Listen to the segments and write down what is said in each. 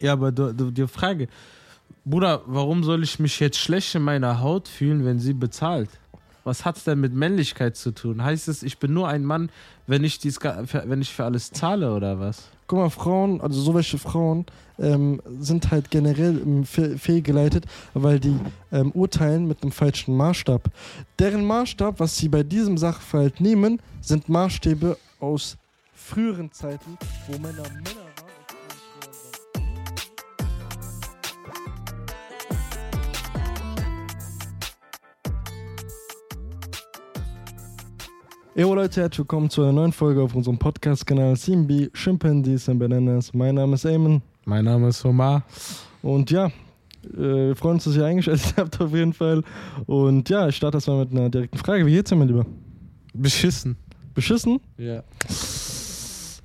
Ja, aber du, du, die Frage, Bruder, warum soll ich mich jetzt schlecht in meiner Haut fühlen, wenn sie bezahlt? Was hat's denn mit Männlichkeit zu tun? Heißt es, ich bin nur ein Mann, wenn ich, dies, wenn ich für alles zahle oder was? Guck mal, Frauen, also so welche Frauen, ähm, sind halt generell fe- fehlgeleitet, weil die ähm, urteilen mit einem falschen Maßstab. Deren Maßstab, was sie bei diesem Sachverhalt nehmen, sind Maßstäbe aus früheren Zeiten, wo Männer Männer Jo Leute, herzlich willkommen zu einer neuen Folge auf unserem Podcast-Kanal CMB Chimpanzees and Bananas. Mein Name ist Eamon Mein Name ist Omar. und ja, äh, wir freuen uns, dass ihr eingeschaltet habt auf jeden Fall. Und ja, ich starte erstmal mit einer direkten Frage. Wie geht's dir, mein Lieber? Beschissen. Beschissen? Ja.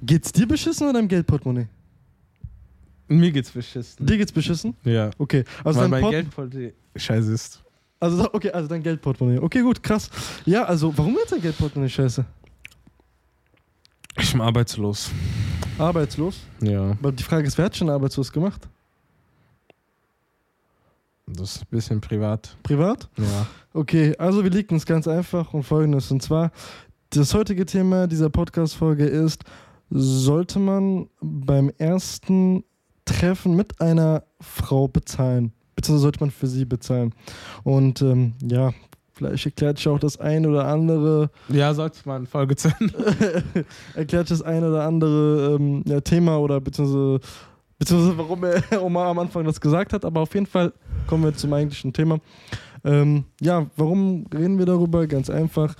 Geht's dir beschissen oder deinem Geldportemonnaie? Mir geht's beschissen. Dir geht's beschissen? Ja. Okay, also Weil mein Port Geldportemonnaie scheiße ist. Also okay, also dein Geldportemonnaie. Okay, gut, krass. Ja, also warum wird dein Geldportemonnaie scheiße? Ich bin arbeitslos. Arbeitslos? Ja. Aber die Frage ist, wer hat schon arbeitslos gemacht? Das ist ein bisschen privat. Privat? Ja. Okay, also wir liegen es ganz einfach und folgendes. Und zwar, das heutige Thema dieser Podcast-Folge ist, sollte man beim ersten Treffen mit einer Frau bezahlen? Beziehungsweise sollte man für sie bezahlen? Und ähm, ja, vielleicht erklärt sich auch das ein oder andere, Ja, sollte man Folge 10. erklärt sich das ein oder andere ähm, ja, Thema oder beziehungsweise, beziehungsweise warum er Omar am Anfang das gesagt hat. Aber auf jeden Fall kommen wir zum eigentlichen Thema. Ähm, ja, warum reden wir darüber? Ganz einfach.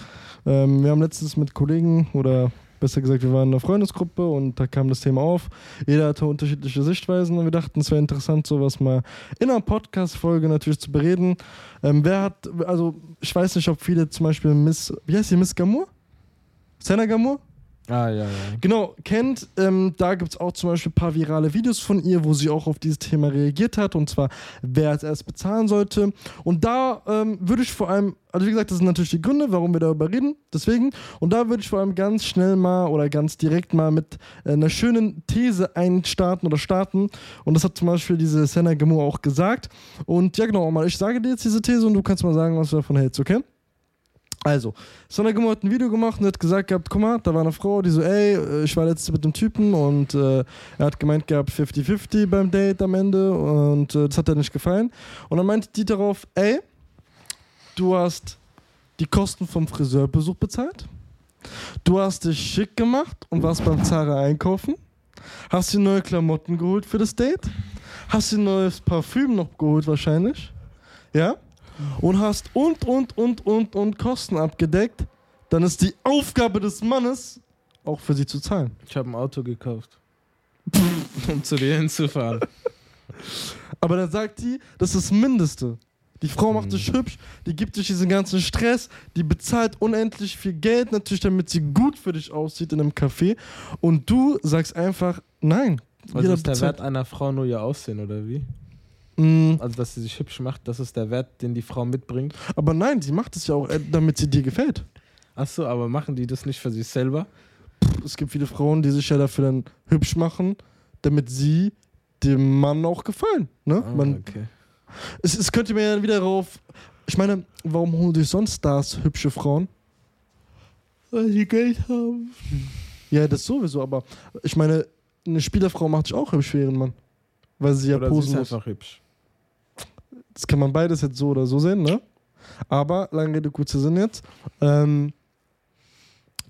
Ähm, wir haben letztens mit Kollegen oder besser gesagt, wir waren in einer Freundesgruppe und da kam das Thema auf. Jeder hatte unterschiedliche Sichtweisen und wir dachten, es wäre interessant, sowas mal in einer Podcast-Folge natürlich zu bereden. Ähm, wer hat, also ich weiß nicht, ob viele zum Beispiel Miss, wie heißt die, Miss Gamour? Senna Gamour? Ah, ja, ja. Genau, kennt. Ähm, da gibt es auch zum Beispiel ein paar virale Videos von ihr, wo sie auch auf dieses Thema reagiert hat. Und zwar, wer als erst bezahlen sollte. Und da ähm, würde ich vor allem, also wie gesagt, das sind natürlich die Gründe, warum wir darüber reden. Deswegen. Und da würde ich vor allem ganz schnell mal oder ganz direkt mal mit äh, einer schönen These einstarten oder starten. Und das hat zum Beispiel diese Senna Gemo auch gesagt. Und ja, genau, mal, ich sage dir jetzt diese These und du kannst mal sagen, was du davon hältst, okay? Also, Sonne Gimmo hat ein Video gemacht und hat gesagt gehabt, guck mal, da war eine Frau, die so, ey, äh, ich war letztens mit einem Typen und äh, er hat gemeint gehabt 50-50 beim Date am Ende und äh, das hat er nicht gefallen. Und dann meinte die darauf, ey, du hast die Kosten vom Friseurbesuch bezahlt, du hast dich schick gemacht und warst beim Zara einkaufen, hast dir neue Klamotten geholt für das Date, hast dir neues Parfüm noch geholt wahrscheinlich, ja? Und hast und, und, und, und, und Kosten abgedeckt, dann ist die Aufgabe des Mannes, auch für sie zu zahlen. Ich habe ein Auto gekauft. um zu dir hinzufahren. Aber dann sagt die, das ist das Mindeste. Die Frau macht dich hübsch, die gibt dich diesen ganzen Stress, die bezahlt unendlich viel Geld, natürlich, damit sie gut für dich aussieht in einem Café. Und du sagst einfach, nein. Was ist der Wert einer Frau nur ihr Aussehen, oder wie? Mm, Also, dass sie sich hübsch macht, das ist der Wert, den die Frau mitbringt. aber nein, sie macht es ja auch, äh, damit sie dir gefällt. Achso, aber machen die das nicht für sich selber? Es gibt viele Frauen, die sich ja dafür dann hübsch machen, damit sie dem Mann auch gefallen. Ne? Ah, Man, okay. es, es könnte mir ja wieder darauf. Ich meine, warum holen sich sonst Stars hübsche Frauen? Weil die Geld haben. Ja, das sowieso, aber ich meine, eine Spielerfrau macht sich auch hübsch für ihren Mann. Weil sie ja Oder sie posen ist muss. einfach hübsch. Das kann man beides jetzt so oder so sehen, ne? Aber, lange Rede, kurzer Sinn jetzt. Ähm,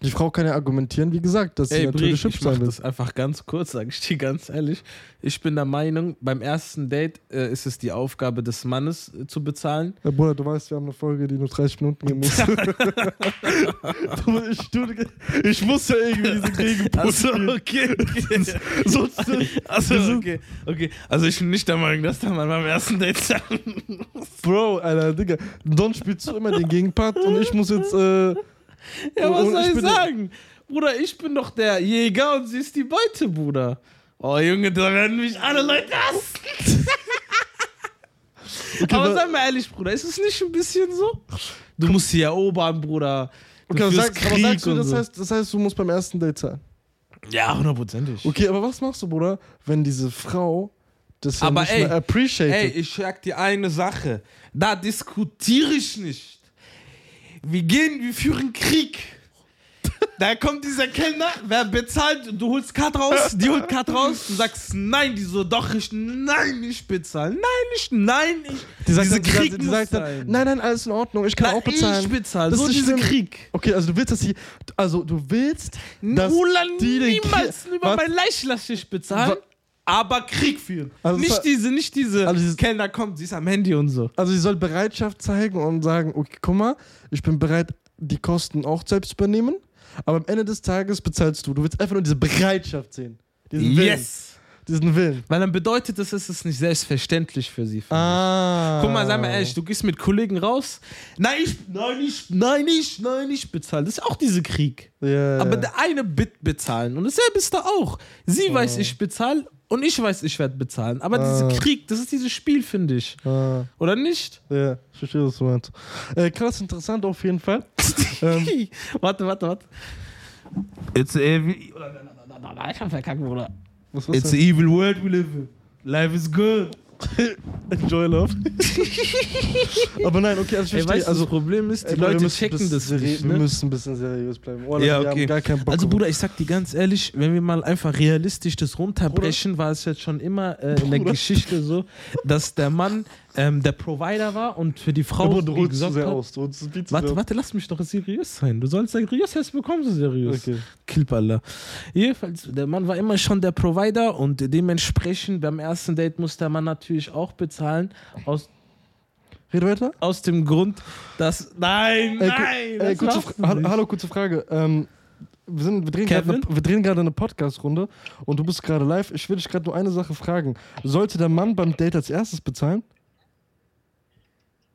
die Frau kann ja argumentieren, wie gesagt, dass sie Ey, natürlich Brie, hübsch ich mach sein will. das einfach ganz kurz, sage ich dir ganz ehrlich. Ich bin der Meinung, beim ersten Date äh, ist es die Aufgabe des Mannes äh, zu bezahlen. Ja, Bruder, du weißt, wir haben eine Folge, die nur 30 Minuten gehen muss. Ich, ich muss ja irgendwie diesen Gegenpunkt Achso, spielen. okay, okay. Sonst, Achso, okay, okay. Also ich bin nicht der Meinung, dass der Mann beim ersten Date zahlen muss. Bro, Alter, Digga, Don spielst du immer den Gegenpart und ich muss jetzt, äh, Ja, was Und soll ich ich sagen? Bruder, ich bin doch der Jäger und sie ist die Beute, Bruder. Oh, Junge, da werden mich alle Leute hassen. okay, Aber sag mal ehrlich, Bruder, ist es nicht ein bisschen so? Du musst sie erobern, Bruder. Du okay, sag, aber sagst du, das so. heißt, das heißt, du musst beim ersten Date zahlen. Ja, hundertprozentig. Okay, aber was machst du, Bruder, wenn diese Frau Das ja Aber nicht ey, mehr appreciated. Ey, ich sag dir eine Sache. Da diskutiere ich nicht. Wir gehen, wir führen Krieg. Da kommt dieser Kellner, wer bezahlt, du holst Karte raus, die holt Karte raus, du sagst nein, die so, doch, ich, nein, nicht bezahlen, nein, nicht, nein, ich. die sagt, diese dann, die Krieg die sagt dann, nein, nein, alles in Ordnung, ich kann Na, auch bezahlen. Ich bezahle, Das so ist dieser. Krieg. Okay, also du willst, dass sie, also du willst, dass Nulan die niemals Krieg- über Was? mein ich bezahlen, aber Krieg führen. Also es nicht diese, nicht diese, Also dieses- Kellner kommt, sie ist am Handy und so. Also sie soll Bereitschaft zeigen und sagen, okay, guck mal, ich bin bereit, die Kosten auch selbst zu übernehmen, aber am Ende des Tages bezahlst du. Du willst einfach nur diese Bereitschaft sehen. Diesen Willen. Yes! Diesen Willen. Weil dann bedeutet das, es ist nicht selbstverständlich für sie. ich. Ah. Guck mal, sei mal ehrlich, du gehst mit Kollegen raus. Nein, ich, nein, ich, nein, ich, nein, ich bezahle. Das ist auch diese Krieg. Ja, Aber der eine Bit bezahlen. Und dasselbe ist da auch. Sie weiß, ich bezahle und ich weiß, ich werde bezahlen. Aber Ah. dieser Krieg, das ist dieses Spiel, finde ich. Ah, Oder nicht? ja, ich verstehe, was du meinst. Äh, krass interessant auf jeden Fall. ähm, warte, warte, warte. It's a evil. Ich hab verkackt, Bruder. It's a evil world we live in. Life is good. Enjoy love. Aber nein, okay, also ich Ey, verstehe. weißt du, also, das Problem ist, die ey, Bruder, Leute müssen checken das nicht. Wir Ne? müssen ein bisschen seriös bleiben. Wallah, Ja, Wir okay. haben gar keinen Bock Also Bruder, ich sag dir ganz ehrlich, wenn wir mal einfach realistisch das runterbrechen, war es jetzt schon immer äh, in der Bruder. Geschichte so, dass der Mann ähm, der Provider war und für die Frau Aber du holst zu sehr hat. aus. Du zu Warte, sehr warte, lass mich doch seriös sein. Du sollst seriös, jetzt bekommst du seriös. Okay. Kilpalla. Jedenfalls, der Mann war immer schon der Provider und dementsprechend beim ersten Date muss der Mann natürlich auch bezahlen. Aus, Red weiter. aus dem Grund, dass. Nein, Ey, nein! das kurze hallo, hallo, kurze Frage. Ähm, wir, sind, wir, drehen eine, wir drehen gerade eine Podcast-Runde und du bist gerade live. Ich will dich gerade nur eine Sache fragen. Sollte der Mann beim Date als erstes bezahlen?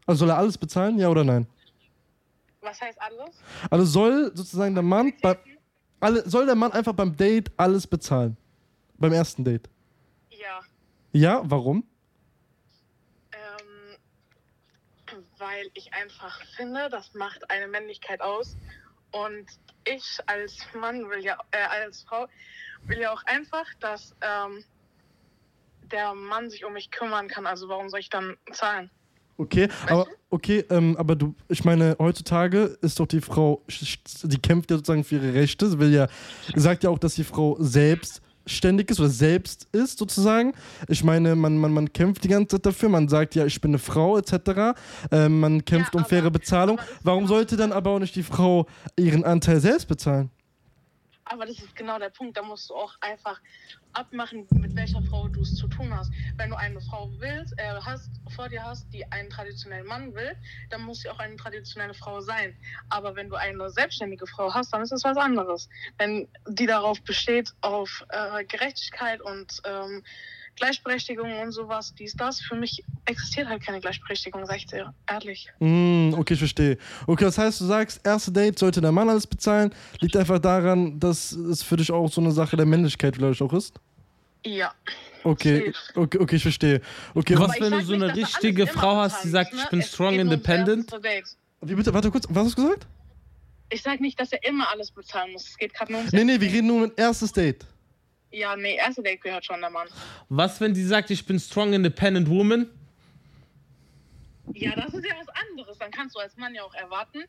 Also soll er alles bezahlen, ja oder nein? Was heißt alles? Also soll sozusagen der Mann bei, alle, soll der Mann einfach beim Date alles bezahlen? Beim ersten Date? Ja, Ja, warum? ähm, weil ich einfach finde, das macht eine Männlichkeit aus. Und ich als Mann will ja, äh, als Frau will ja auch einfach, dass ähm, der Mann sich um mich kümmern kann. Also warum soll ich dann zahlen? Okay, aber okay, ähm, aber du, ich meine, heutzutage ist doch die Frau, die kämpft ja sozusagen für ihre Rechte. Sie will ja, sagt ja auch, dass die Frau selbstständig ist oder selbst ist sozusagen. Ich meine, man, man, man kämpft die ganze Zeit dafür. Man sagt ja, ich bin eine Frau etc. Ähm, man kämpft Ja, um faire Bezahlung. Warum genau- sollte dann aber auch nicht die Frau ihren Anteil selbst bezahlen? Aber das ist genau der Punkt. Da musst du auch einfach abmachen, mit welcher Frau du es zu tun hast. Wenn du eine Frau willst, äh, hast, vor dir hast, die einen traditionellen Mann will, dann muss sie auch eine traditionelle Frau sein. Aber wenn du eine selbstständige Frau hast, dann ist es was anderes. Wenn die darauf besteht, auf äh, Gerechtigkeit und ähm, Gleichberechtigung und sowas, dies, das, für mich existiert halt keine Gleichberechtigung, sag ich dir ehrlich. Mm, okay, ich verstehe. Okay, das heißt, du sagst, erste Date sollte der Mann alles bezahlen. Liegt einfach daran, dass es für dich auch so eine Sache der Männlichkeit vielleicht auch ist? Ja. Okay, okay, okay, ich verstehe. Okay, Was, ich wenn du so eine richtige Frau hast, die sagt, ich ne? bin Es strong independent? wie bitte, warte kurz, was hast du gesagt? Ich sag nicht, dass er immer alles bezahlen muss. Es geht gerade nur ums Nee, nee, wir reden nur um ein erstes Date. Ja, nee, erste Date gehört schon der Mann. Was, wenn die sagt, ich bin strong independent woman? Ja, das ist ja was anderes. Dann kannst du als Mann ja auch erwarten,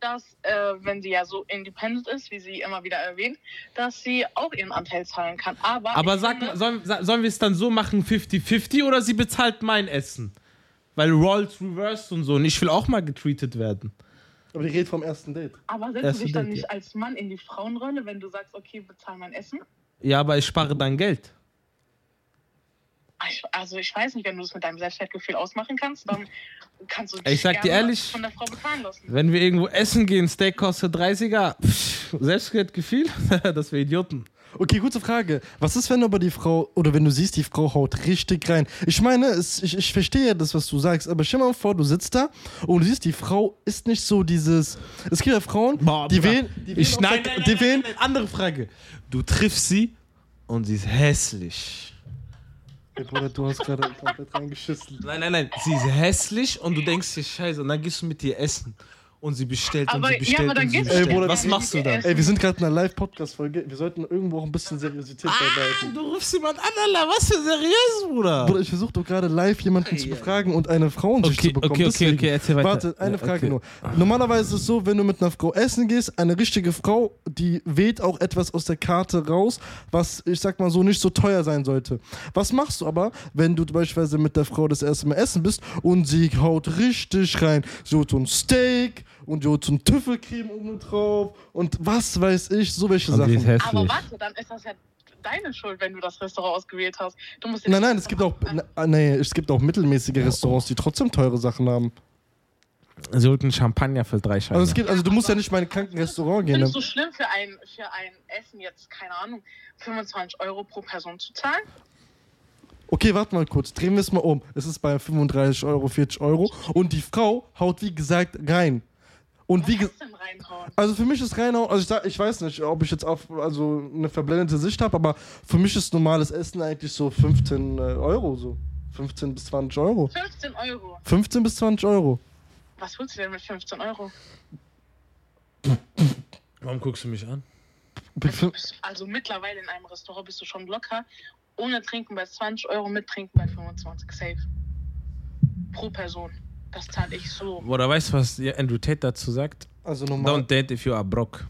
dass, äh, wenn sie ja so independent ist, wie sie immer wieder erwähnt, dass sie auch ihren Anteil zahlen kann. Aber, Aber sag finde- mal, sollen, sollen wir es dann so machen, 50-50 oder sie bezahlt mein Essen? Weil Rolls reversed und so und ich will auch mal getreated werden. Aber die redet vom ersten Date. aber setzt du dich dann Date, nicht als Mann in die Frauenrolle, wenn du sagst, okay, bezahl mein Essen? Ja, aber ich spare dein Geld. Ich, also ich weiß nicht, wenn du es mit deinem Selbstwertgefühl ausmachen kannst, dann kannst du Ich sag dir ehrlich, von der Frau bezahlen lassen. Wenn wir irgendwo essen gehen, Steak kostet 30er, pff, Selbstwertgefühl, das wäre Idioten. Okay, gute Frage. Was ist, wenn aber die Frau, oder wenn du siehst, die Frau haut richtig rein? Ich meine, es, ich, ich verstehe ja das, was du sagst, aber stell mal vor, du sitzt da und du siehst, die Frau ist nicht so dieses. Es gibt ja Frauen, Boah, die wählen. Die Ich, nein, die wählen. andere Frage. Du triffst sie und sie ist hässlich. Ey, Bruder, du hast gerade komplett reingeschissen. Nein, nein, nein. Sie ist hässlich und du denkst dir, scheiße, und dann gehst du mit ihr essen. Und sie bestellt und Aber- sie ja, bestellt aber dann und sie bestellt. Ey, Bruder, Was machst du dann? Ey, wir sind gerade in einer Live-Podcast-Folge. Wir sollten irgendwo auch ein bisschen Seriosität beibehalten. Du rufst jemand an, Alter. Was für seriös, Bruder. Bruder, ich versuche doch gerade live jemanden zu befragen und eine Frauensicht Okay, zu bekommen. okay, okay, Deswegen- okay, erzähl weiter. Warte, eine Ja, Frage okay. nur. Normalerweise ist es so, wenn du mit einer Frau essen gehst, eine richtige Frau, die wählt auch etwas aus der Karte raus, was, ich sag mal so, nicht so teuer sein sollte. Was machst du aber, wenn du beispielsweise mit der Frau das erste Mal essen bist und sie haut richtig rein? Sie holt so ein Steak und so ein Tüffelcreme oben drauf und was weiß ich, so welche ist Sachen. Aber warte, dann ist das ja deine Schuld, wenn du das Restaurant ausgewählt hast. Du musst Nein, nein, es gibt auch, na, nee, es gibt auch mittelmäßige Restaurants, die trotzdem teure Sachen haben. Sie holt einen Champagner für drei Scheine. Also es gibt, also du musst ja nicht mal in ein Krankenrestaurant gehen. Findest Ne? du schlimm für ein, für ein Essen jetzt, keine Ahnung, 25 Euro pro Person zu zahlen? Okay, warte mal kurz, drehen wir es mal um. Es ist bei 35 Euro, 40 Euro und die Frau haut wie gesagt rein. Und wie Was ge ist denn reinhauen? also für mich ist reinhauen, also ich, sag, ich weiß nicht, ob ich jetzt auf also eine verblendete Sicht habe, aber für mich ist normales Essen eigentlich so 15 äh, Euro so. 15 bis 20 Euro. 15 Euro. 15 bis 20 Euro. Was holst du denn mit 15 Euro? Warum guckst du mich an? Bist- Also mittlerweile in einem Restaurant bist du schon locker. Ohne Trinken bei 20 Euro, mit Trinken bei 25. Safe. Pro Person. Das zahle ich so. Oder weißt du, was Andrew Tate dazu sagt? Also normal. Don't date if you are broke.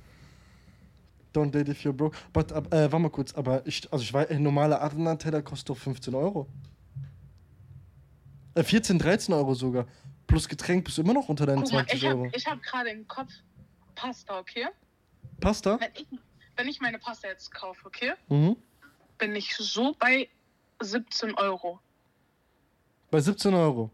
Don't date if you're broke. But, äh, warte mal kurz, aber ich, also ich weiß, ein normaler Adana-Teller kostet doch 15 Euro. Äh, 14, 13 Euro sogar. Plus Getränk bist du immer noch unter deinen Guck mal, 20 ich Euro. habe ich hab gerade im Kopf Pasta, okay? Pasta? Wenn ich, wenn ich meine Pasta jetzt kaufe, okay? Mhm. Bin ich so bei 17 Euro. Bei 17 Euro.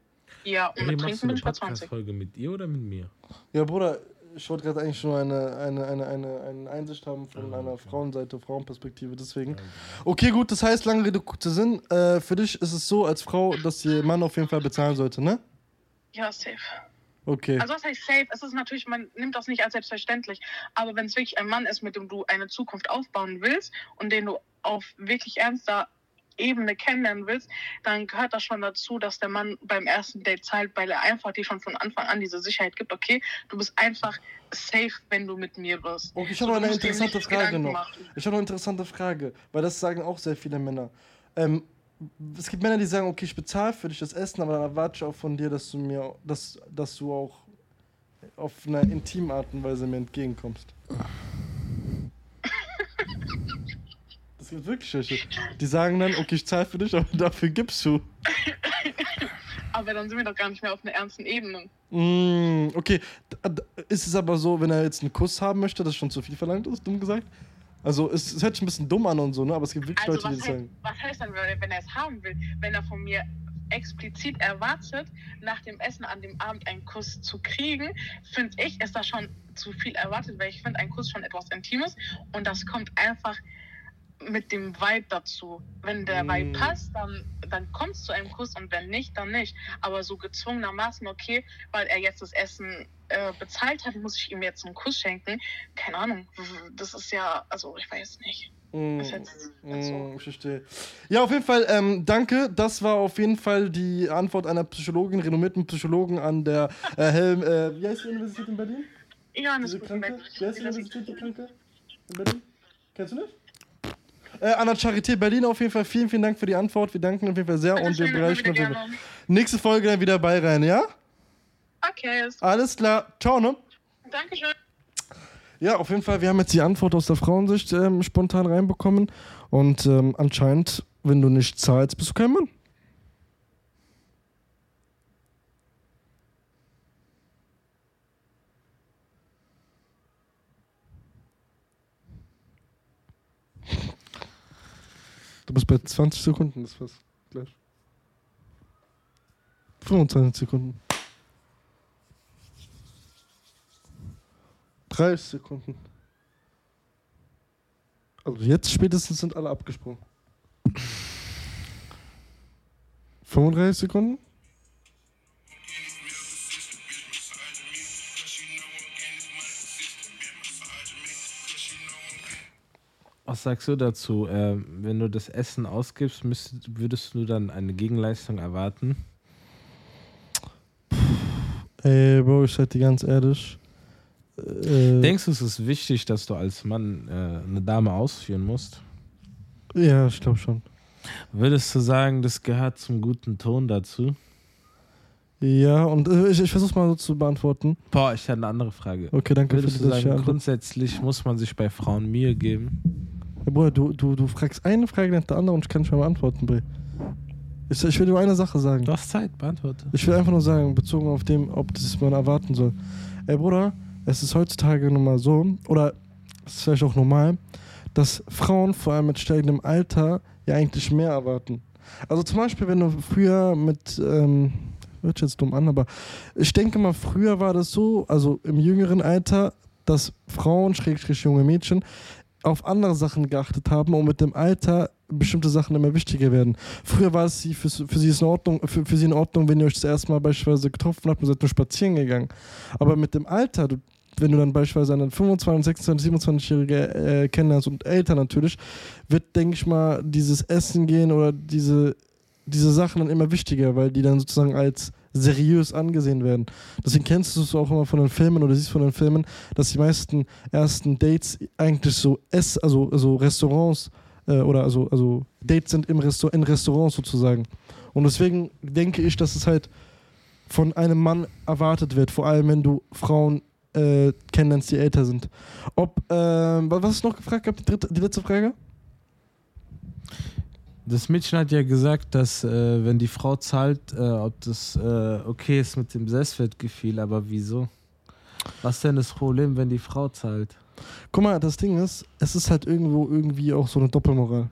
Ja, und Hey, Trinken bin eine ich bei 20. Podcast-Folge mit ihr oder mit mir? Ja, Bruder, ich wollte gerade eigentlich nur eine, eine, eine, eine, eine Einsicht haben von einer Frauenseite, Frauenperspektive, deswegen. Okay, gut, das heißt, lange Rede, kurzer Sinn. Äh, für dich ist es so als Frau, dass ihr Mann auf jeden Fall bezahlen sollte, ne? Ja, safe. Okay. Also was heißt safe? Es ist natürlich, man nimmt das nicht als selbstverständlich. Aber wenn es wirklich ein Mann ist, mit dem du eine Zukunft aufbauen willst und den du auf wirklich ernster Ebene kennenlernen willst, dann gehört das schon dazu, dass der Mann beim ersten Date zahlt, weil er einfach dir schon von Anfang an diese Sicherheit gibt, okay, du bist einfach safe, wenn du mit mir bist. Okay, ich So, habe du eine interessante Frage Gedanken noch. machen. Ich habe noch eine interessante Frage, weil das sagen auch sehr viele Männer. Ähm, es gibt Männer, die sagen, okay, ich bezahle für dich das Essen, aber dann erwarte ich auch von dir, dass du mir, dass, dass du auch auf eine intime Art und Weise mir entgegenkommst. Das gibt wirklich welche. Die sagen dann, okay, ich zahle für dich, aber dafür gibst du. Aber dann sind wir doch gar nicht mehr auf einer ernsten Ebene. Mm, okay, d- ist es aber so, wenn er jetzt einen Kuss haben möchte, das schon zu viel verlangt ist, dumm gesagt? Also, es, es hört sich ein bisschen dumm an und so, ne? Aber es gibt wirklich Also Leute, die das sagen. was heißt dann, wenn wenn er es haben will? Wenn er von mir explizit erwartet, nach dem Essen an dem Abend einen Kuss zu kriegen, finde ich, ist das schon zu viel erwartet, weil ich finde, ein Kuss schon etwas Intimes und das kommt einfach mit dem Vibe dazu. Wenn der Mm. Vibe passt, dann, dann kommt es zu einem Kuss und wenn nicht, dann nicht. Aber so gezwungenermaßen, okay, weil er jetzt das Essen äh, bezahlt hat, muss ich ihm jetzt einen Kuss schenken. Keine Ahnung. Das ist ja, also ich weiß nicht. Mm, Ist jetzt mm, so. ich verstehe. Ja, auf jeden Fall, ähm, danke. Das war auf jeden Fall die Antwort einer Psychologin, renommierten Psychologen an der äh, Helm, äh, wie heißt die Universität in Berlin? Johannes Kranke? Wie heißt die Universität, die Kranke? In Berlin? Kennst du nicht? Äh, an der Charité Berlin auf jeden Fall vielen, vielen Dank für die Antwort. Wir danken auf jeden Fall sehr und wir Fall. gerne. Nächste Folge dann wieder bei rein, ja? Okay, Alles klar. Ciao, ne? Dankeschön. Ja, auf jeden Fall, wir haben jetzt die Antwort aus der Frauensicht ähm, spontan reinbekommen. Und ähm, anscheinend, wenn du nicht zahlst, bist du kein Mann. Du bist bei 20 Sekunden, das war's. Gleich. 25 Sekunden. 30 Sekunden. Also jetzt spätestens sind alle abgesprungen. 35 Sekunden? Was sagst du dazu? Ähm, wenn du das Essen ausgibst, müsst, würdest du dann eine Gegenleistung erwarten? Ey, Bro, ich sag dir ganz ehrlich. Äh, Denkst du, es ist wichtig, dass du als Mann äh, eine Dame ausführen musst? ja, ich glaube schon. Würdest du sagen, das gehört zum guten Ton dazu? Ja, und äh, ich, ich versuche mal so zu beantworten. Boah, ich habe eine andere Frage. Okay, danke Würdest für du sagen, grundsätzlich muss man sich bei Frauen Mühe geben? Ja, Bruder, du, du, du fragst eine Frage nach der anderen und ich kann nicht mehr beantworten, Bre. Ich, ich will nur eine Sache sagen. Du hast Zeit, beantworte. Ich will einfach nur sagen, bezogen auf dem, ob das man erwarten soll. Ey Bruder, es ist heutzutage nun mal so, oder es ist vielleicht auch normal, dass Frauen vor allem mit steigendem Alter ja eigentlich mehr erwarten. Also zum Beispiel, wenn du früher mit, ähm, hört sich jetzt dumm an, aber ich denke mal, früher war das so, also im jüngeren Alter, dass Frauen, schrägstrich junge Mädchen, auf andere Sachen geachtet haben und mit dem Alter bestimmte Sachen immer wichtiger werden. Früher war es für, für sie in Ordnung, für, für sie in Ordnung, wenn ihr euch das erste Mal beispielsweise getroffen habt und seid nur spazieren gegangen. Aber mit dem Alter, du, wenn du dann beispielsweise einen 25, 26, 27-Jährige äh, kennenlernst und älter natürlich, wird, denke ich mal, dieses Essen gehen oder diese, diese Sachen dann immer wichtiger, weil die dann sozusagen als seriös angesehen werden. Deswegen kennst du es auch immer von den Filmen oder siehst von den Filmen, dass die meisten ersten Dates eigentlich so Ess, also, also Restaurants äh, oder also, also Dates sind im Restaur in Restaurants sozusagen. Und deswegen denke ich, dass es halt von einem Mann erwartet wird, vor allem wenn du Frauen äh, kennenlernst, die älter sind. Ob, äh, was du noch gefragt die, dritte, die letzte Frage? Das Mädchen hat ja gesagt, dass äh, wenn die Frau zahlt, äh, ob das äh, okay ist mit dem Selbstwertgefühl, aber wieso? Was ist denn das Problem, wenn die Frau zahlt? Guck mal, das Ding ist, es ist halt irgendwo irgendwie auch so eine Doppelmoral.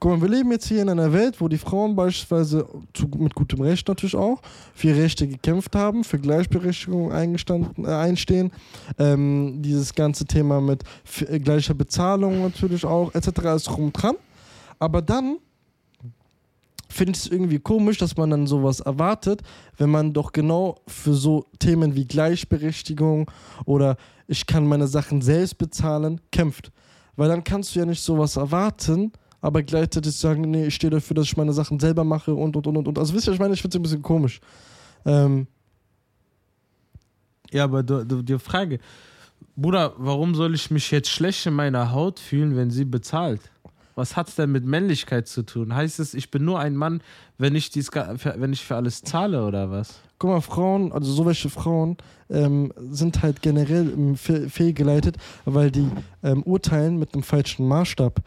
Guck mal, wir leben jetzt hier in einer Welt, wo die Frauen beispielsweise zu, mit gutem Recht natürlich auch für Rechte gekämpft haben, für Gleichberechtigung eingestanden, äh, einstehen. Ähm, dieses ganze Thema mit äh, gleicher Bezahlung natürlich auch, etc. ist und dran. Aber dann finde ich es irgendwie komisch, dass man dann sowas erwartet, wenn man doch genau für so Themen wie Gleichberechtigung oder ich kann meine Sachen selbst bezahlen, kämpft. Weil dann kannst du ja nicht sowas erwarten, aber gleichzeitig sagen, nee, ich stehe dafür, dass ich meine Sachen selber mache und und und und. und. Also wisst ihr, ich meine, ich finde es ein bisschen komisch. Ähm, Ja, aber du, du, die Frage, Bruder, warum soll ich mich jetzt schlecht in meiner Haut fühlen, wenn sie bezahlt? Was hat's denn mit Männlichkeit zu tun? Heißt es, ich bin nur ein Mann, wenn ich, dies, wenn ich für alles zahle oder was? guck mal, Frauen, also so welche Frauen ähm, sind halt generell fe- fehlgeleitet, weil die ähm, urteilen mit einem falschen Maßstab.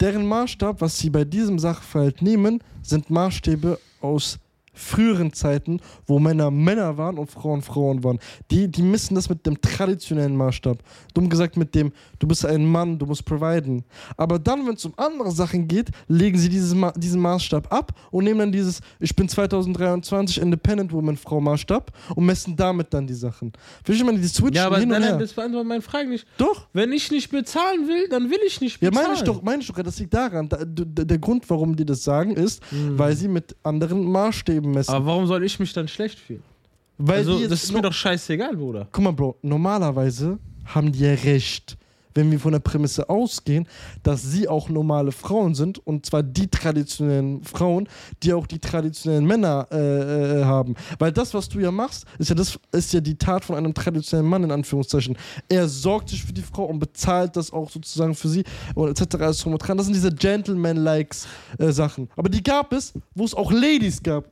Deren Maßstab, was sie bei diesem Sachverhalt nehmen, sind Maßstäbe aus früheren Zeiten, wo Männer Männer waren und Frauen Frauen waren. Die, die missen das mit dem traditionellen Maßstab. Dumm gesagt mit dem, du bist ein Mann, du musst providen. Aber dann, wenn es um andere Sachen geht, legen sie dieses Ma diesen Maßstab ab und nehmen dann dieses, ich bin 2023 Independent Woman Frau Maßstab und messen damit dann die Sachen. Verstehst du, man, die switchen Ja, aber hin und nein, her. nein, das beantwortet meine Frage nicht. Doch. Wenn ich nicht bezahlen will, dann will ich nicht Ja, bezahlen. meine ich doch, meine ich doch, das liegt daran. Da, der Grund, warum die das sagen, ist, weil sie mit anderen Maßstäben messen. Aber warum soll ich mich dann schlecht fühlen? weil also, das ist mir doch scheißegal, Bruder. Guck mal, Bro, normalerweise haben die ja recht, wenn wir von der Prämisse ausgehen, dass sie auch normale Frauen sind und zwar die traditionellen Frauen, die auch die traditionellen Männer äh, äh, haben. Weil das, was du ja machst, ist ja das ist ja die Tat von einem traditionellen Mann in Anführungszeichen. Er sorgt sich für die Frau und bezahlt das auch sozusagen für sie und etc. Alles drum und dran. Das sind diese Gentleman-likes äh, Sachen. Aber die gab es, wo es auch Ladies gab.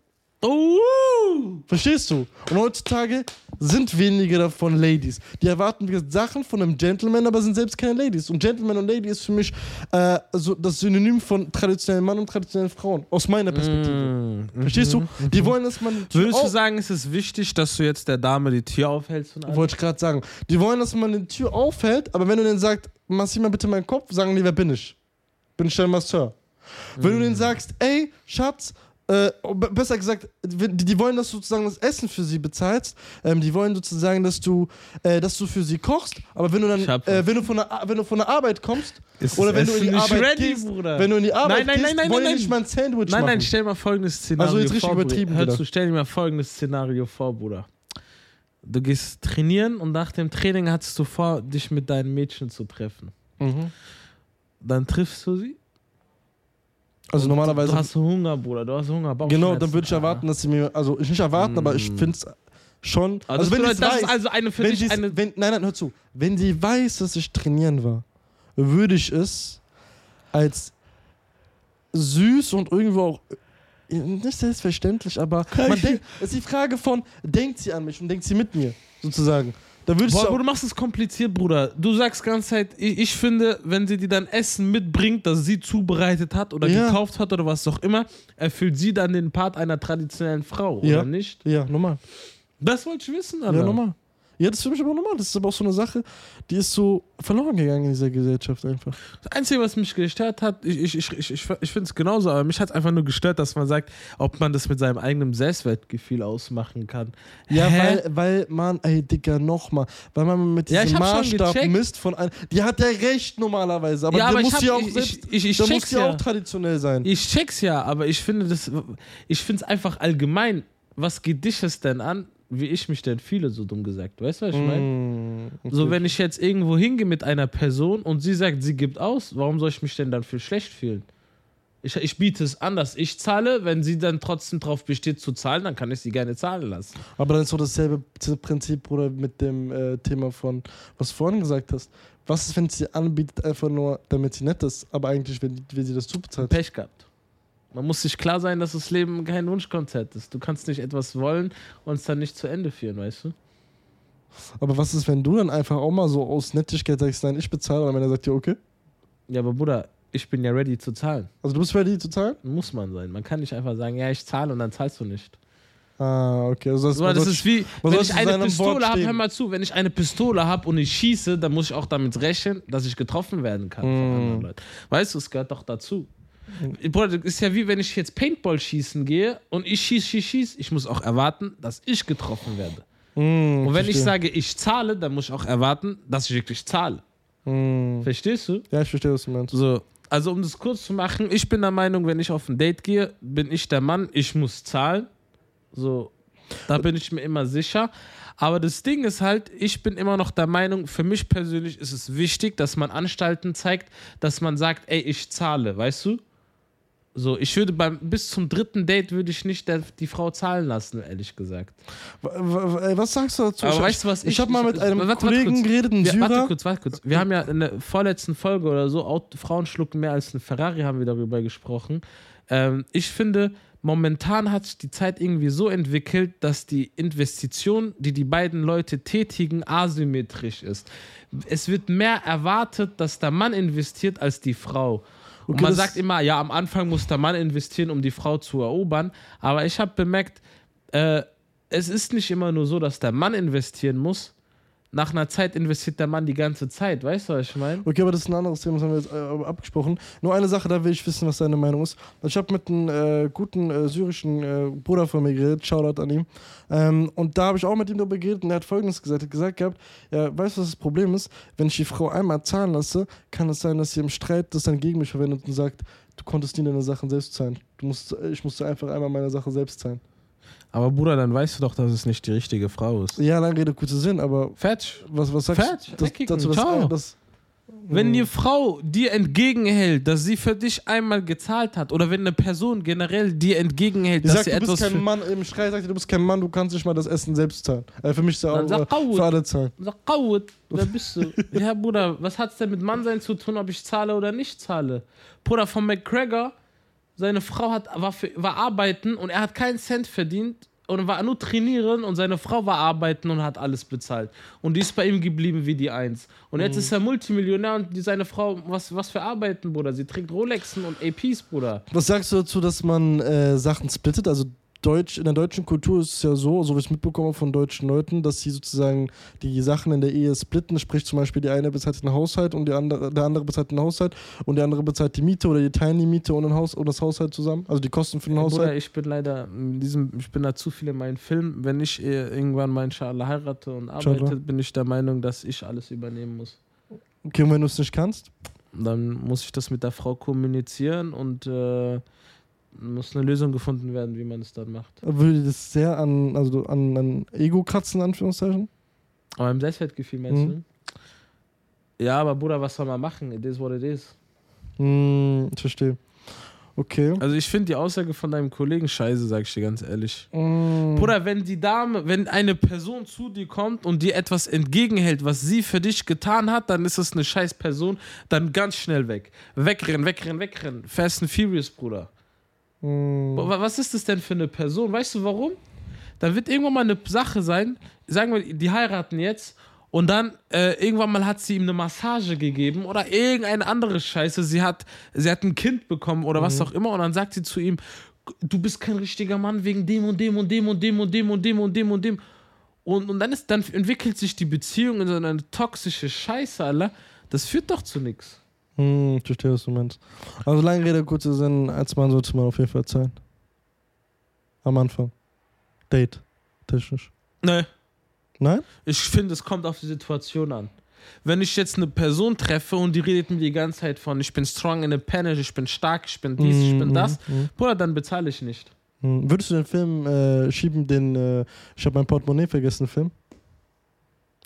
Oh! Verstehst du? Und heutzutage sind wenige davon Ladies. Die erwarten wie Sachen von einem Gentleman, aber sind selbst keine Ladies. Und Gentleman und Lady ist für mich äh, so das Synonym von traditionellen Mann und traditionellen Frauen. Aus meiner Perspektive. Verstehst du? Die wollen, dass man die Tür Mhm. Würdest du sagen, ist es wichtig, dass du jetzt der Dame die Tür aufhältst? Wollte ich gerade sagen. Die wollen, dass man die Tür aufhält, aber wenn du denen sagst, massier mal bitte meinen Kopf, sagen die, wer bin ich? Bin ich dein Masseur. Wenn du Mhm. denen sagst, ey, Schatz, äh, besser gesagt, die, wollen, dass du sozusagen das Essen für sie bezahlst. Ähm, die wollen sozusagen, dass du, äh, dass du für sie kochst. Aber wenn du dann, äh, wenn du von der, wenn du von der Arbeit kommst Ist oder wenn du in die Arbeit ready, gehst, Bruder? wenn du in die Arbeit Nein, nein, gehst, nein, nein, wollen nein, nicht mal ein Sandwich Nein, machen. nein, stell mal folgendes Szenario Also jetzt richtig vor. übertrieben Bruder. Hör gedacht. zu, stell dir mal folgendes Szenario vor, Bruder. Du gehst trainieren und nach dem Training hattest du vor, dich mit deinem Mädchen zu treffen. mhm. Dann triffst du sie. Also normalerweise. Du hast Hunger, Bruder. Du hast Hunger. Genau, dann würde ich erwarten, dass sie mir, also ich nicht erwarten, aber ich Mm. finde es schon. Also das wenn bedeutet, weiß, also eine für wenn dich eine. wenn, nein, nein, hör zu. Wenn sie weiß, dass ich trainieren war, würde ich es als süß und irgendwo auch äh, nicht selbstverständlich, aber man denkt, es ist die Frage von, denkt sie an mich und denkt sie mit mir, sozusagen. Da würde ich Boah, aber du machst es kompliziert, Bruder. Du sagst die ganze Zeit, ich, ich finde, wenn sie dir dann Essen mitbringt, das sie zubereitet hat oder Ja. gekauft hat oder was auch immer, erfüllt sie dann den Part einer traditionellen Frau, Ja. oder nicht? ja, normal. Das wollte ich wissen, Alter. Ja, normal. Ja, das ist für mich aber normal. Das ist aber auch so eine Sache, die ist so verloren gegangen in dieser Gesellschaft einfach. Das Einzige, was mich gestört hat, ich, ich, ich, ich, ich, ich finde es genauso, aber mich hat es einfach nur gestört, dass man sagt, ob man das mit seinem eigenen Selbstwertgefühl ausmachen kann. Ja, Hä? weil, weil man, ey, Dicker, nochmal, weil man mit Ja, diesem schon Maßstab misst von einem, die hat ja recht normalerweise, aber Ja, der aber ich muss hab- ja auch ich- selbst, ich- ich- ich der muss ja ja. auch traditionell sein. Ich check's ja, aber ich finde das, ich finde es einfach allgemein, was geht dich es denn an, wie ich mich denn fühle, so dumm gesagt. Weißt du, was ich meine? Mm, okay. So, wenn ich jetzt irgendwo hingehe mit einer Person und sie sagt, sie gibt aus, warum soll ich mich denn dann für schlecht fühlen? Ich, ich biete es an, dass ich zahle. Wenn sie dann trotzdem drauf besteht zu zahlen, dann kann ich sie gerne zahlen lassen. Aber dann ist doch dasselbe Prinzip, Bruder, mit dem äh, Thema von, was du vorhin gesagt hast. Was ist, wenn sie anbietet, einfach nur, damit sie nett ist, aber eigentlich will, will sie das zubezahlt? Pech gehabt. Man muss sich klar sein, dass das Leben kein Wunschkonzert ist. Du kannst nicht etwas wollen und es dann nicht zu Ende führen, weißt du? Aber was ist, wenn du dann einfach auch mal so aus Nettigkeit sagst, nein, ich bezahle, und wenn er sagt, ja, okay. Ja, aber Bruder, ich bin ja ready zu zahlen. Also du bist ready zu zahlen? Muss man sein. Man kann nicht einfach sagen, ja, ich zahle und dann zahlst du nicht. Ah, okay. Also das, So, das ist wie, wenn ich eine Pistole habe, hör mal zu, wenn ich eine Pistole habe und ich schieße, dann muss ich auch damit rechnen, dass ich getroffen werden kann von Mm. anderen Leuten. Weißt du, es gehört doch dazu. Bruder, das ist ja wie wenn ich jetzt Paintball schießen gehe und ich schieß, schieß, schieß. Ich muss auch erwarten, dass ich getroffen werde. Mm, Und wenn ich verstehe. sage, ich zahle, dann muss ich auch erwarten, dass ich wirklich zahle. Mm. Verstehst du? Ja, ich verstehe, was du meinst. So, also um das kurz zu machen, ich bin der Meinung, wenn ich auf ein Date gehe, bin ich der Mann, ich muss zahlen. So, da bin ich mir immer sicher. Aber das Ding ist halt, ich bin immer noch der Meinung, für mich persönlich ist es wichtig, dass man Anstalten zeigt, dass man sagt, ey, ich zahle, weißt du? So, ich würde beim bis zum dritten Date würde ich nicht der, die Frau zahlen lassen, ehrlich gesagt. Was sagst du dazu? Aber ich weißt du, was ich ich- habe mal mit einem warte, warte Kollegen kurz. geredet, Wir, Syrer. warte kurz, warte kurz. Wir haben ja in der vorletzten Folge oder so, Frauen schlucken mehr als eine Ferrari, haben wir darüber gesprochen. Ähm, ich finde, momentan hat sich die Zeit irgendwie so entwickelt, dass die Investition, die die beiden Leute tätigen, asymmetrisch ist. Es wird mehr erwartet, dass der Mann investiert als die Frau. Und Okay, man sagt immer, ja, am Anfang muss der Mann investieren, um die Frau zu erobern. Aber ich habe bemerkt, äh, es ist nicht immer nur so, dass der Mann investieren muss. Nach einer Zeit investiert der Mann die ganze Zeit. Weißt du, was ich meine? Okay, aber das ist ein anderes Thema, das haben wir jetzt äh, abgesprochen. Nur eine Sache, da will ich wissen, was deine Meinung ist. Ich habe mit einem äh, guten äh, syrischen äh, Bruder von mir geredet, Shoutout an ihm. Ähm, und da habe ich auch mit ihm darüber geredet und er hat folgendes gesagt. Er hat gesagt gehabt, ja, weißt du, was das Problem ist? Wenn ich die Frau einmal zahlen lasse, kann es sein, dass sie im Streit das dann gegen mich verwendet und sagt, du konntest nie deine Sachen selbst zahlen. Du musst, ich musste einfach einmal meine Sache selbst zahlen. Aber Bruder, dann weißt du doch, dass es nicht die richtige Frau ist. Ja, lange Rede, kurzer Sinn, aber Fertig. was, was sagst Fertig, du das, dazu? ciao. Dass, das, Wenn die Frau dir entgegenhält, dass sie für dich einmal gezahlt hat, oder wenn eine Person generell dir entgegenhält, Die dass sagt, sie du bist etwas kein für, Mann, im Schrei sagt, du bist kein Mann, du kannst nicht mal das Essen selbst zahlen. Äh, für mich ist auch sag, äh, für alle zahlen. Sag, Kaut, wer bist du? ja, Bruder, was hat's denn mit Mannsein zu tun, ob ich zahle oder nicht zahle? Bruder, von McGregor, seine Frau hat, war, für, war arbeiten und er hat keinen Cent verdient und war nur trainieren und seine Frau war arbeiten und hat alles bezahlt. Und die ist bei ihm geblieben wie die Eins. Und jetzt ist er Multimillionär und die, seine Frau, was, was für Arbeiten, Bruder? Sie trägt Rolexen und APs, Bruder. Was sagst du dazu, dass man äh, Sachen splittet? Also Deutsch, in der deutschen Kultur ist es ja so, so wie ich es mitbekomme von deutschen Leuten, dass sie sozusagen die Sachen in der Ehe splitten. Sprich zum Beispiel, die eine bezahlt den Haushalt und die andere, der andere bezahlt den Haushalt und der andere bezahlt die Miete oder die teilen die Miete und, Haus, und das Haushalt zusammen. Also die Kosten für den Bruder, Haushalt. ich bin leider in diesem, ich bin da zu viel in meinen Film. Wenn ich äh, irgendwann mal inshallah heirate und arbeite, Inshallah. bin ich der Meinung, dass ich alles übernehmen muss. Okay, und wenn du es nicht kannst? Dann muss ich das mit der Frau kommunizieren und äh, muss eine Lösung gefunden werden, wie man es dann macht. Würde das sehr an, also an, an Ego kratzen, in Anführungszeichen? Aber im Selbstwertgefühl meinst Mhm. du? Ja, aber Bruder, was soll man machen? It is what it is. Hm, ich verstehe. Okay. Also ich finde die Aussage von deinem Kollegen scheiße, sag ich dir ganz ehrlich. Mm. Bruder, wenn die Dame, wenn eine Person zu dir kommt und dir etwas entgegenhält, was sie für dich getan hat, dann ist es eine scheiß Person, dann ganz schnell weg. Wegrennen, wegrennen, wegrennen. Fast and Furious, Bruder. Wa- Was ist das denn für eine Person? Weißt du warum? Da wird irgendwann mal eine Sache sein, sagen wir, die heiraten jetzt und dann äh, irgendwann mal hat sie ihm eine Massage gegeben oder irgendeine andere Scheiße. Sie hat, sie hat ein Kind bekommen oder was auch immer und dann sagt sie zu ihm, du bist kein richtiger Mann wegen dem und dem und dem und dem und dem und dem und dem und dem. Und, und dann, ist, dann entwickelt sich die Beziehung in so eine toxische Scheiße, Alter. Das führt doch zu nichts. Hm, ich verstehe, was du meinst. Also lange Rede, kurzer Sinn, als Mann sollte man auf jeden Fall zahlen. Am Anfang. Date. Technisch. Ne. Nein? Ich finde, es kommt auf die Situation an. Wenn ich jetzt eine Person treffe und die redet mir die ganze Zeit von, ich bin strong independent, ich bin stark, ich bin dies, ich bin Mhm, das, mhm, Bruder, dann bezahle ich nicht. mhm. Würdest du den Film äh, schieben, den äh, Ich habe mein Portemonnaie vergessen, Film?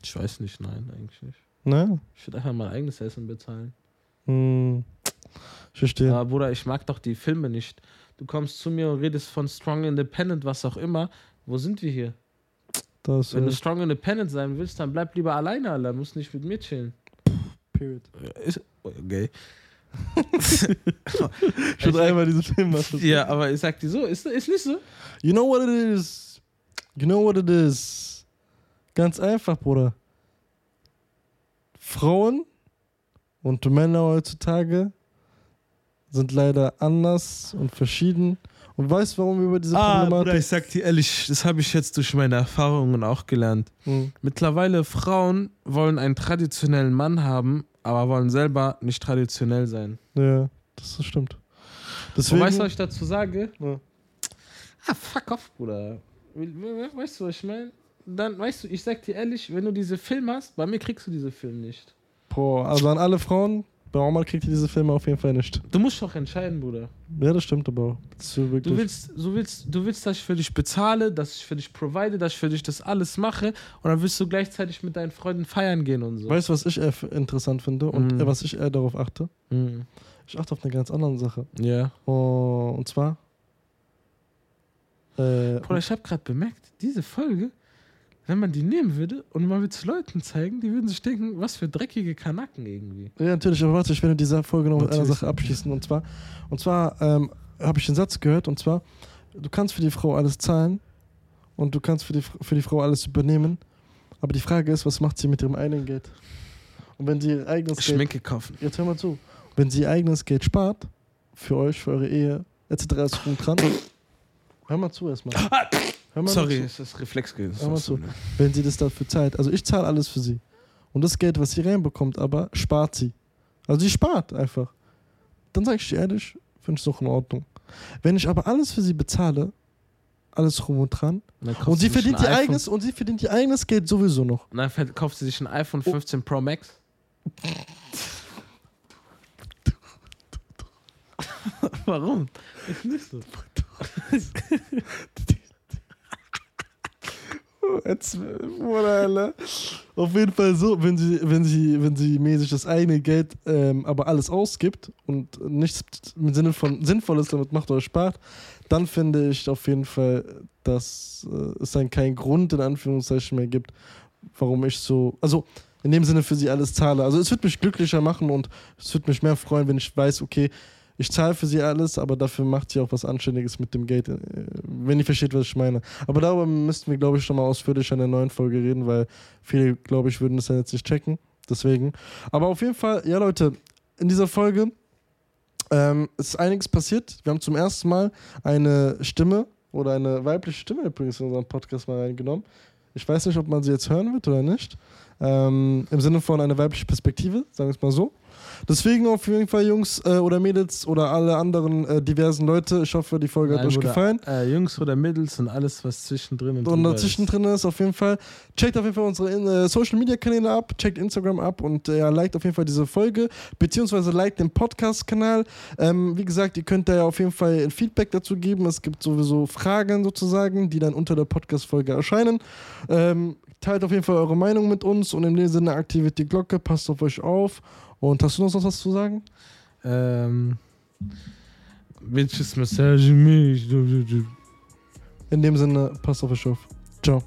Ich weiß nicht, nein, eigentlich nicht. Nein? Ich würde einfach mein eigenes Essen bezahlen. Hm. Ich verstehe. Aber Bruder, ich mag doch die Filme nicht. Du kommst zu mir und redest von strong independent, was auch immer. Wo sind wir hier? Das Wenn du äh, strong independent sein willst, dann bleib lieber alleine, Alter. Musst nicht mit mir chillen. Period. Ist, okay. Würde einmal diesen Film machen. Ja, aber ich sag dir so, ist, ist nicht so. You know what it is? You know what it is? Ganz einfach, Bruder. Frauen und Männer heutzutage sind leider anders und verschieden. Und weißt du, warum wir über diese Ah, Bruder, Problematik... ich sag dir ehrlich, das habe ich jetzt durch meine Erfahrungen auch gelernt. Hm. Mittlerweile Frauen wollen einen traditionellen Mann haben, aber wollen selber nicht traditionell sein. Ja, das stimmt. Und Deswegen, weißt du, was ich dazu sage? Ja. Ah, fuck off, Bruder. We- we- Weißt du, was ich meine? Dann, weißt du, ich sag dir ehrlich, wenn du diese Filme hast, bei mir kriegst du diese Filme nicht. Boah, also an alle Frauen, bei Oma kriegt ihr diese Filme auf jeden Fall nicht. Du musst doch entscheiden, Bruder. Ja, das stimmt aber. Das. Du willst, du willst, du willst, dass ich für dich bezahle, dass ich für dich provide, dass ich für dich das alles mache und dann willst du gleichzeitig mit deinen Freunden feiern gehen und so. Weißt du, was ich eher interessant finde und Mhm. was ich eher darauf achte? Mhm. Ich achte auf eine ganz andere Sache. Ja. Oh, und zwar. Äh, Bruder, ich habe gerade bemerkt, diese Folge, wenn man die nehmen würde und man würde es Leuten zeigen, die würden sich denken, was für dreckige Kanaken irgendwie. ja, natürlich, aber warte, ich will diese Folge noch mit einer. Sache abschließen. Und zwar, und zwar ähm, habe ich den Satz gehört, und zwar, du kannst für die Frau alles zahlen und du kannst für die, für die Frau alles übernehmen. Aber die Frage ist, was macht sie mit ihrem eigenen Geld? Und wenn sie ihr eigenes Geld. Schminke kaufen. Jetzt hör mal zu. Wenn sie ihr eigenes Geld spart, für euch, für eure Ehe, etc. ist dran. Hör mal zu erstmal. Sorry, es ist Reflex gewesen. Mal zu. Wenn sie das dafür zahlt. Also ich zahle alles für sie. Und das Geld, was sie reinbekommt, aber spart sie. Also sie spart einfach. Dann sage ich dir ehrlich, finde ich es doch in Ordnung. Wenn ich aber alles für sie bezahle, alles rum und dran, und sie verdient ihr eigenes und sie verdient ihr eigenes Geld sowieso noch. Dann ver- kauft sie sich ein iPhone 15 Pro Max. Warum? Ist nicht so. Jetzt, Alter. Auf jeden Fall so, wenn sie, wenn sie, wenn sie mäßig das eigene Geld ähm, aber alles ausgibt und nichts im Sinne von Sinnvolles damit macht oder spart, dann finde ich auf jeden Fall, dass äh, es dann keinen Grund in Anführungszeichen mehr gibt, warum ich so, also in dem Sinne für sie alles zahle. Also es wird mich glücklicher machen und es wird mich mehr freuen, wenn ich weiß, okay, ich zahle für sie alles, aber dafür macht sie auch was Anständiges mit dem Geld, äh, wenn ihr versteht, was ich meine. Aber darüber müssten wir, glaube ich, schon mal ausführlich in der neuen Folge reden, weil viele, glaube ich, würden das ja jetzt nicht checken. Deswegen. Aber auf jeden Fall, ja, Leute, in dieser Folge ähm, ist einiges passiert. Wir haben zum ersten Mal eine Stimme oder eine weibliche Stimme übrigens in unseren Podcast mal reingenommen. Ich weiß nicht, ob man sie jetzt hören wird oder nicht. Ähm, Im Sinne von eine weibliche Perspektive, sagen wir es mal so. Deswegen auf jeden Fall, Jungs äh, oder Mädels oder alle anderen äh, diversen Leute, ich hoffe, die Folge hat Nein, euch Bruder, gefallen. Äh, Jungs oder Mädels und alles, was zwischendrin und, Und dazwischen ist. drin ist auf jeden Fall. Checkt auf jeden Fall unsere äh, Social Media Kanäle ab, checkt Instagram ab und äh, ja, liked auf jeden Fall diese Folge, beziehungsweise liked den Podcast-Kanal. Ähm, wie gesagt, ihr könnt da ja auf jeden Fall ein Feedback dazu geben. Es gibt sowieso Fragen sozusagen, die dann unter der Podcast-Folge erscheinen. Ähm, teilt auf jeden Fall eure Meinung mit uns und in dem Sinne aktiviert die Glocke, passt auf euch auf. Und hast du noch was zu sagen? Ähm, Bitches massage mich. In dem Sinne, passt auf euch auf. Ciao.